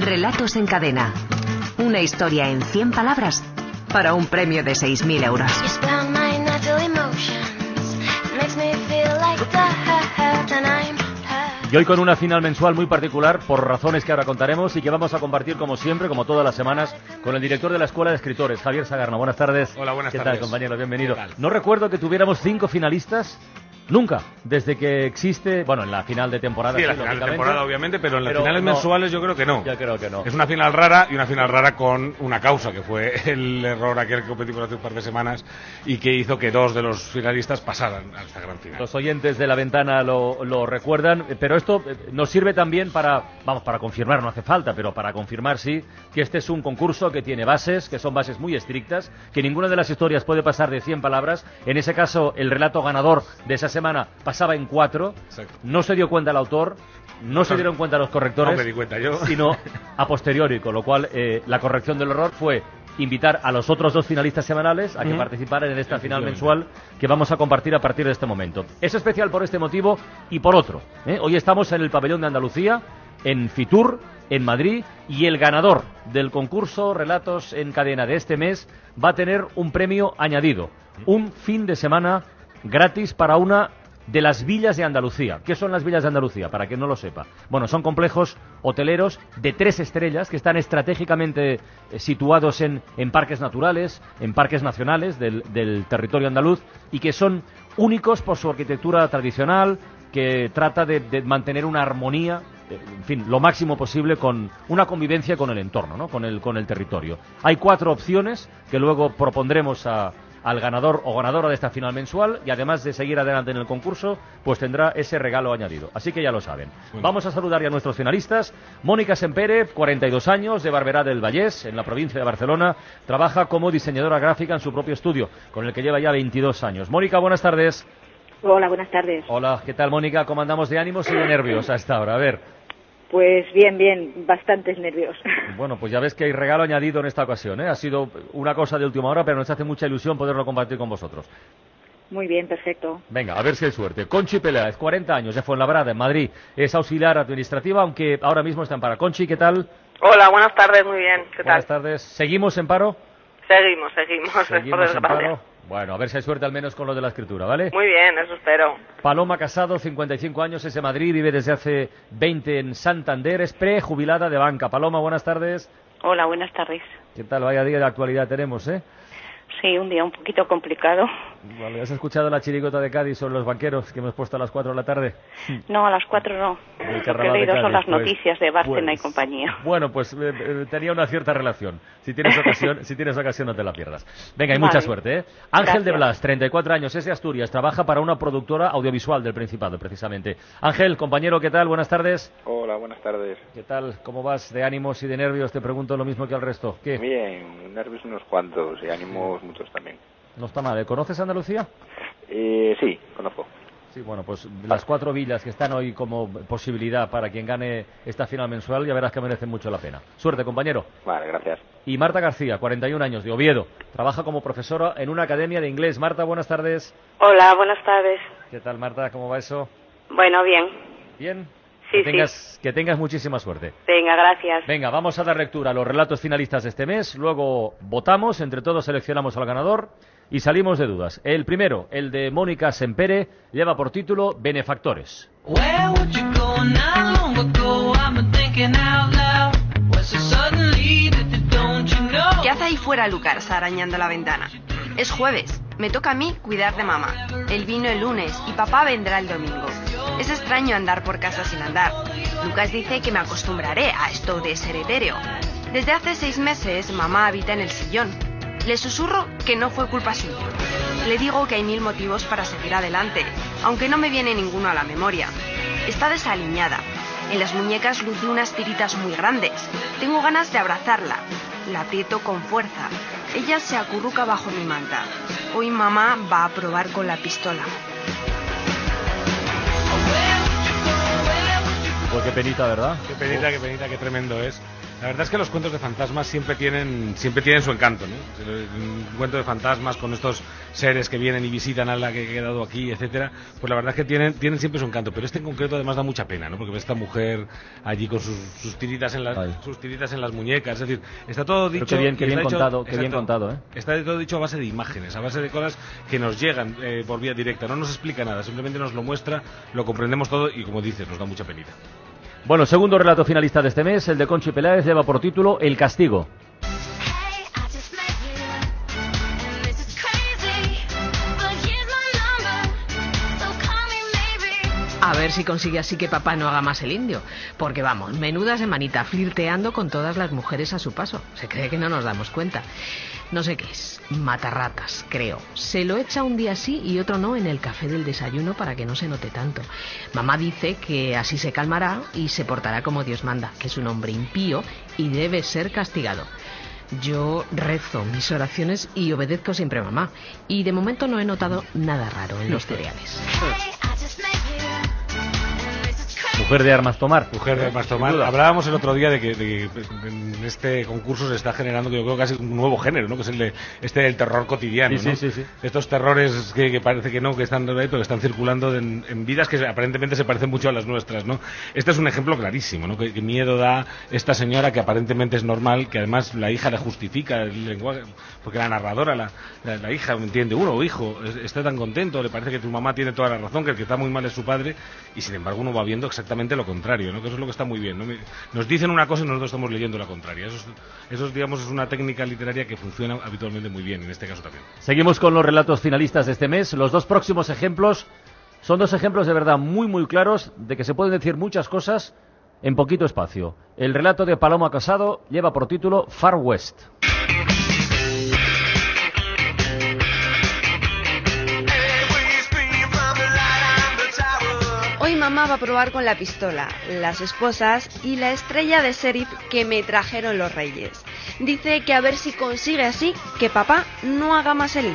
Relatos en cadena. Una historia en 100 palabras para un premio de 6.000 euros. Y hoy con una final mensual muy particular, por razones que ahora contaremos y que vamos a compartir como siempre, como todas las semanas, con el director de la Escuela de Escritores, Javier Sagarno. Buenas tardes. Hola, buenas ¿Qué tardes. tal, compañero? Bienvenido. ¿Qué? No recuerdo que tuviéramos cinco finalistas Nunca, desde que existe, bueno, en la final de temporada. Sí, en la sí, final de temporada, obviamente, pero en las pero finales no. mensuales yo creo que no. Yo creo que no. Es una final rara y una final rara con una causa, que fue el error aquel que cometimos hace un par de semanas y que hizo que dos de los finalistas pasaran a esta gran final. Los oyentes de la ventana lo, lo recuerdan, pero esto eh, nos sirve también para, vamos, para confirmar, no hace falta, pero para confirmar sí, que este es un concurso que tiene bases, que son bases muy estrictas, que ninguna de las historias puede pasar de 100 palabras. En ese caso, el relato ganador de esa semana pasaba en cuatro. Exacto. No se dio cuenta el autor, no se dieron cuenta los correctores. No me di cuenta yo. Sino a posteriori, con lo cual eh, la corrección del error fue invitar a los otros dos finalistas semanales a que participaran en esta final mensual que vamos a compartir a partir de este momento. Es especial por este motivo y por otro. ¿eh? Hoy estamos en el pabellón de Andalucía, en Fitur, en Madrid, y el ganador del concurso Relatos en Cadena de este mes va a tener un premio añadido, un fin de semana gratis para una de las villas de Andalucía. ¿Qué son las villas de Andalucía? Para quien no lo sepa. Bueno, son complejos hoteleros de tres estrellas que están estratégicamente eh, situados en, en parques naturales, en parques nacionales del, del territorio andaluz y que son únicos por su arquitectura tradicional, que trata de, de mantener una armonía, eh, en fin, lo máximo posible con una convivencia con el entorno, ¿no? con, el, con el territorio. Hay cuatro opciones que luego propondremos a, al ganador o ganadora de esta final mensual y además de seguir adelante en el concurso, pues tendrá ese regalo añadido. Así que ya lo saben. Bueno. Vamos a saludar ya a nuestros finalistas. Mónica Sempere, 42 años, de Barberá del Vallés, en la provincia de Barcelona. Trabaja como diseñadora gráfica en su propio estudio, con el que lleva ya 22 años. Mónica, buenas tardes. Hola, buenas tardes. Hola, ¿qué tal, Mónica? ¿Cómo andamos de ánimos y de nervios a esta hora? A ver, Pues bien, bien, bastantes nervios. bueno, pues ya ves que hay regalo añadido en esta ocasión, ¿eh? Ha sido una cosa de última hora, pero nos hace mucha ilusión poderlo compartir con vosotros. Muy bien, perfecto. Venga, a ver si hay suerte. Conchi Peláez, 40 años, de Fuenlabrada, en Madrid. Es auxiliar administrativa, aunque ahora mismo está en paro. Conchi, ¿qué tal? Hola, buenas tardes, muy bien. ¿Qué tal? Buenas tardes. ¿Seguimos en paro? Seguimos, seguimos, en paro. Bueno, a ver si hay suerte al menos con lo de la escritura, ¿vale? Muy bien, eso espero. Paloma Casado, 55 años, es de Madrid, vive desde hace 20 en Santander, es prejubilada de banca. Paloma, buenas tardes. Hola, buenas tardes. ¿Qué tal? Vaya día de actualidad tenemos, ¿eh? Sí, un día un poquito complicado. Vale, ¿Has escuchado la chirigota de Cádiz sobre los banqueros que hemos puesto a las 4 de la tarde? No, a las cuatro no. El Lo que he de leído son las pues, noticias de Bárcena y pues, compañía. Bueno, pues eh, eh, tenía una cierta relación. Si tienes ocasión, si tienes ocasión no te la pierdas. Venga, y Vale. mucha suerte, ¿eh? Ángel de Gracias. Blas, 34 años, es de Asturias, trabaja para una productora audiovisual del Principado, precisamente. Ángel, compañero, ¿qué tal? Buenas tardes. Hola, buenas tardes. ¿Qué tal? ¿Cómo vas de ánimos y de nervios? Te pregunto lo mismo que al resto. ¿Qué? Bien, nervios unos cuantos y ánimos muchos también. No está mal. ¿eh? ¿Conoces Andalucía? Eh, sí, conozco. Sí, bueno, pues las cuatro villas que están hoy como posibilidad para quien gane esta final mensual, ya verás que merecen mucho la pena. Suerte, compañero. Vale, gracias. Y Marta García, 41 años, de Oviedo. Trabaja como profesora en una academia de inglés. Marta, buenas tardes. Hola, buenas tardes. ¿Qué tal, Marta? ¿Cómo va eso? Bueno, bien. ¿Bien? Sí, que tengas, Que tengas muchísima suerte. Venga, gracias. Venga, vamos a dar lectura a los relatos finalistas de este mes, luego votamos, entre todos seleccionamos al ganador y salimos de dudas. El primero, el de Mónica Sempere, lleva por título Benefactores. ¿Qué hace ahí fuera Lucas arañando la ventana? Es jueves. Me toca a mí cuidar de mamá. Él vino el lunes y papá vendrá el domingo. Es extraño andar por casa sin andar. Lucas dice que me acostumbraré a esto de ser etéreo. Desde hace seis meses mamá habita en el sillón. Le susurro que no fue culpa suya. Le digo que hay mil motivos para seguir adelante, aunque no me viene ninguno a la memoria. Está desaliñada. En las muñecas luce unas tiritas muy grandes. Tengo ganas de abrazarla. La aprieto con fuerza. Ella se acurruca bajo mi manta. Hoy mamá va a probar con la pistola. Pues qué penita, ¿verdad? Qué penita, qué penita, qué tremendo es. La verdad es que los cuentos de fantasmas siempre tienen, siempre tienen su encanto, ¿no? Un cuento de fantasmas con estos seres que vienen y visitan a la que ha quedado aquí, etcétera, pues la verdad es que tienen, tienen siempre su encanto. Pero este en concreto además da mucha pena, ¿no? Porque ve esta mujer allí con sus, sus tiritas en las, Ay. sus tiritas en las muñecas, es decir, está todo Pero dicho. qué bien, qué y bien está hecho- contado, qué bien exacto, contado, ¿eh? Está todo dicho a base de imágenes, a base de cosas que nos llegan eh, por vía directa. No nos explica nada, simplemente nos lo muestra, lo comprendemos todo y como dices, nos da mucha penita. Bueno, segundo relato finalista de este mes, el de Conchi Peláez, lleva por título El castigo. Ver si consigue así que papá no haga más el indio. Porque vamos, menuda semanita flirteando con todas las mujeres a su paso. Se cree que no nos damos cuenta. No sé qué es. Matarratas, creo. Se lo echa un día sí y otro no en el café del desayuno para que no se note tanto. Mamá dice que así se calmará y se portará como Dios manda, que es un hombre impío y debe ser castigado. Yo rezo mis oraciones y obedezco siempre a mamá. Y de momento no he notado nada raro en los cereales. Mujer de armas tomar. Mujer de armas tomar. Hablábamos el otro día de que, de que en este concurso se está generando, yo creo casi un nuevo género, ¿no? Que es el de, este del terror cotidiano, Sí, ¿no? sí, sí. Estos terrores que, que parece que no, que están pero que están circulando en, en vidas que aparentemente se parecen mucho a las nuestras, ¿no? Este es un ejemplo clarísimo, ¿no? Que, que miedo da esta señora que aparentemente es normal, que además la hija le justifica el lenguaje, porque la narradora, la, la, la hija, ¿me entiende? Uno, hijo, es- está tan contento, le parece que tu mamá tiene toda la razón, que el que está muy mal es su padre, y sin embargo uno va viendo exactamente lo contrario, ¿no? Que eso es lo que está muy bien, ¿no? Nos dicen una cosa y nosotros estamos leyendo la contraria. Eso, es, eso es, digamos, es una técnica literaria que funciona habitualmente muy bien, en este caso también. Seguimos con los relatos finalistas de este mes. Los dos próximos ejemplos son dos ejemplos de verdad muy, muy claros de que se pueden decir muchas cosas en poquito espacio. El relato de Paloma Casado lleva por título Far West. Mamá va a probar con la pistola, las esposas y la estrella de sheriff que me trajeron los reyes. Dice que a ver si consigue así que papá no haga más el.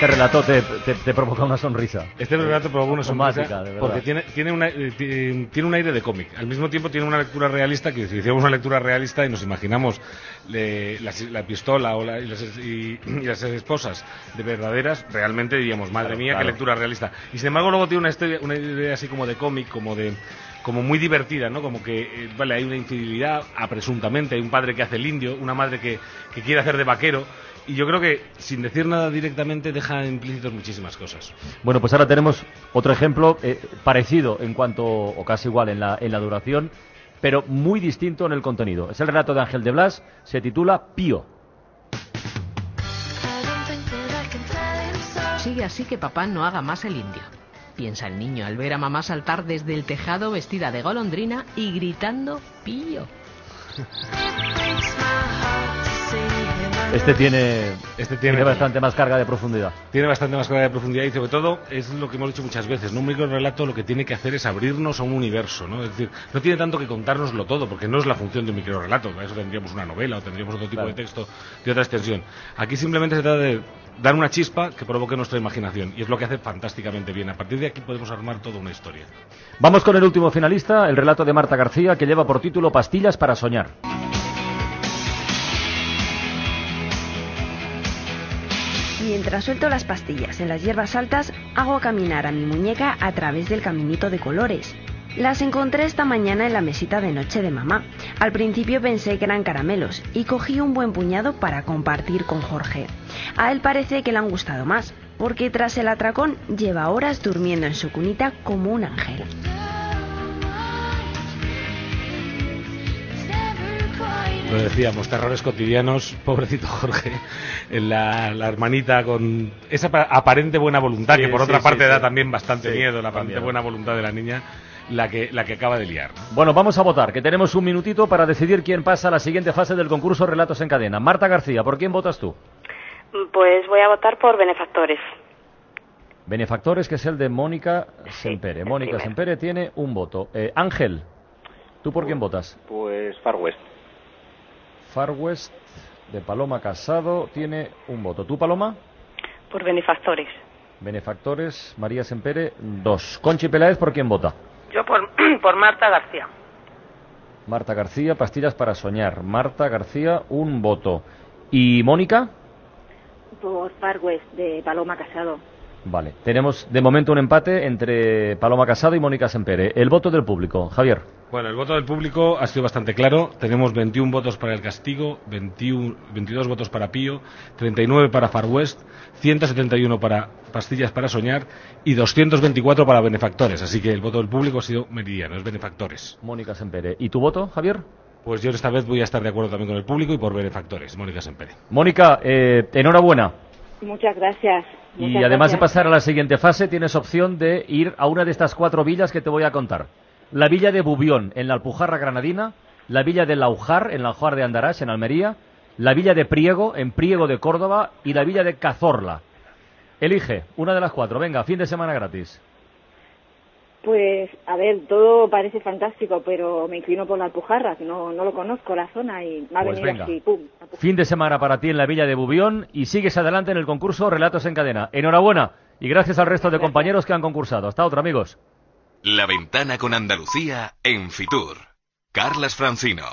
Este relato te, te- te provoca una sonrisa. Este relato provoca una sonrisa Automática, de verdad. porque tiene, tiene, una, eh, ti- tiene un aire de cómic. Al mismo tiempo tiene una lectura realista, que si hiciéramos una lectura realista y nos imaginamos le- la, pistola o la- y, las, y- y las esposas de verdaderas, realmente diríamos, madre Claro, mía, claro. qué lectura realista. Y sin embargo luego tiene una, historia, una idea así como de cómic, como de como muy divertida, ¿no? Como que, eh, vale, hay una infidelidad, a presuntamente, hay un padre que hace el indio, una madre que, que quiere hacer de vaquero, y yo creo que, sin decir nada directamente, deja implícitos muchísimas cosas. Bueno, pues ahora tenemos otro ejemplo eh, parecido en cuanto, o casi igual en la, en la duración, pero muy distinto en el contenido. Es el relato de Ángel de Blas, se titula Pío. Sigue así que papá no haga más el indio. Piensa el niño al ver a mamá saltar desde el tejado vestida de golondrina y gritando pío. Este tiene, Este tiene tiene, bastante más carga de profundidad. tiene bastante más carga de profundidad y sobre todo es lo que hemos dicho muchas veces, ¿no? un microrelato lo que tiene que hacer es abrirnos a un universo, ¿no? Es decir, no tiene tanto que contárnoslo todo, porque no es la función de un microrelato, para eso tendríamos una novela o tendríamos otro tipo Claro. de texto de otra extensión. Aquí simplemente se trata de dar una chispa que provoque nuestra imaginación y es lo que hace fantásticamente bien. A partir de aquí podemos armar toda una historia. Vamos con el último finalista, el relato de Marta García, que lleva por título Pastillas para soñar. Mientras suelto las pastillas en las hierbas altas, hago caminar a mi muñeca a través del caminito de colores. Las encontré esta mañana en la mesita de noche de mamá. Al principio pensé que eran caramelos y cogí un buen puñado para compartir con Jorge. A él parece que le han gustado más, porque tras el atracón lleva horas durmiendo en su cunita como un ángel. Lo decíamos, terrores cotidianos, pobrecito Jorge, la, la hermanita con esa pa- aparente buena voluntad, Sí, que por sí, otra sí, parte sí. da también bastante Sí, miedo, la aparente miedo. buena voluntad de la niña, la que, la que acaba de liar. ¿no? Bueno, vamos a votar, que tenemos un minutito para decidir quién pasa a la siguiente fase del concurso Relatos en Cadena. Marta García, ¿por quién votas tú? Pues voy a votar por benefactores. Benefactores, que es el de Mónica Sempere. Mónica. Sempere tiene un voto. Eh, Ángel, ¿tú por quién votas? Pues Far West. Far West de Paloma Casado tiene un voto. ¿Tú, Paloma? Por benefactores. Benefactores, María Sempere, dos. Conchi Peláez, ¿por quién vota? Yo por, por Marta García. Marta García, pastillas para soñar. Marta García, un voto. ¿Y Mónica? Por Far West, de Paloma Casado. Vale. Tenemos de momento un empate entre Paloma Casado y Mónica Sempere. El voto del público. Javier. Bueno, el voto del público ha sido bastante claro. Tenemos 21 votos para el castigo, 21, 22 votos para Pío, 39 para Far West, 171 para Pastillas para Soñar y 224 para Benefactores. Así que el voto del público ha sido meridiano, es Benefactores. Mónica Sempere. ¿Y tu voto, Javier? Pues yo esta vez voy a estar de acuerdo también con el público y por Benefactores, Mónica Sempere. Mónica, eh, enhorabuena. Muchas gracias. Y además de pasar a la siguiente fase, tienes opción de ir a una de estas cuatro villas que te voy a contar. La villa de Bubión, en la Alpujarra Granadina, la villa de Laujar, en la Laujar de Andarax, en Almería, la villa de Priego, en Priego de Córdoba, y la villa de Cazorla. Elige una de las cuatro. Venga, fin de semana gratis. Pues, a ver, todo parece fantástico, pero me inclino por la Alpujarra, que no, no lo conozco, la zona, y me ha Pues venido venga. así, pum. Fin de semana para ti en la villa de Bubión y sigues adelante en el concurso Relatos en Cadena. Enhorabuena y gracias al resto de compañeros que han concursado. Hasta otra, amigos. La ventana con Andalucía en Fitur. Carlas Francino.